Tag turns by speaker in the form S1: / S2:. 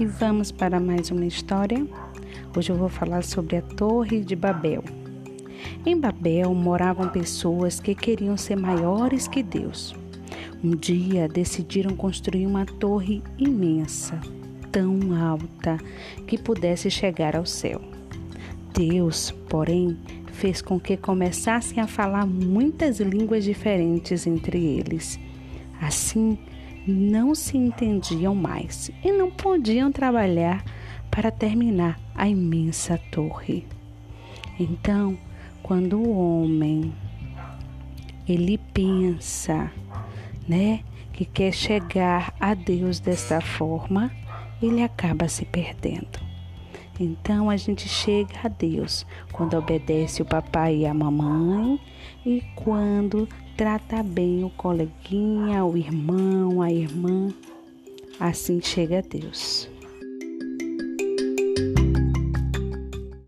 S1: e vamos para mais uma história. Hoje eu vou falar sobre a Torre de Babel. Em Babel moravam pessoas que queriam ser maiores que Deus. Um dia decidiram construir uma torre imensa, tão alta que pudesse chegar ao céu. Deus, porém, fez com que começassem a falar muitas línguas diferentes entre eles. Assim, não se entendiam mais e não podiam trabalhar para terminar a imensa torre. Então, quando o homem ele pensa, né, que quer chegar a Deus desta forma, ele acaba se perdendo. Então a gente chega a Deus quando obedece o papai e a mamãe e quando trata bem o coleguinha, o irmão, a irmã. Assim chega a Deus.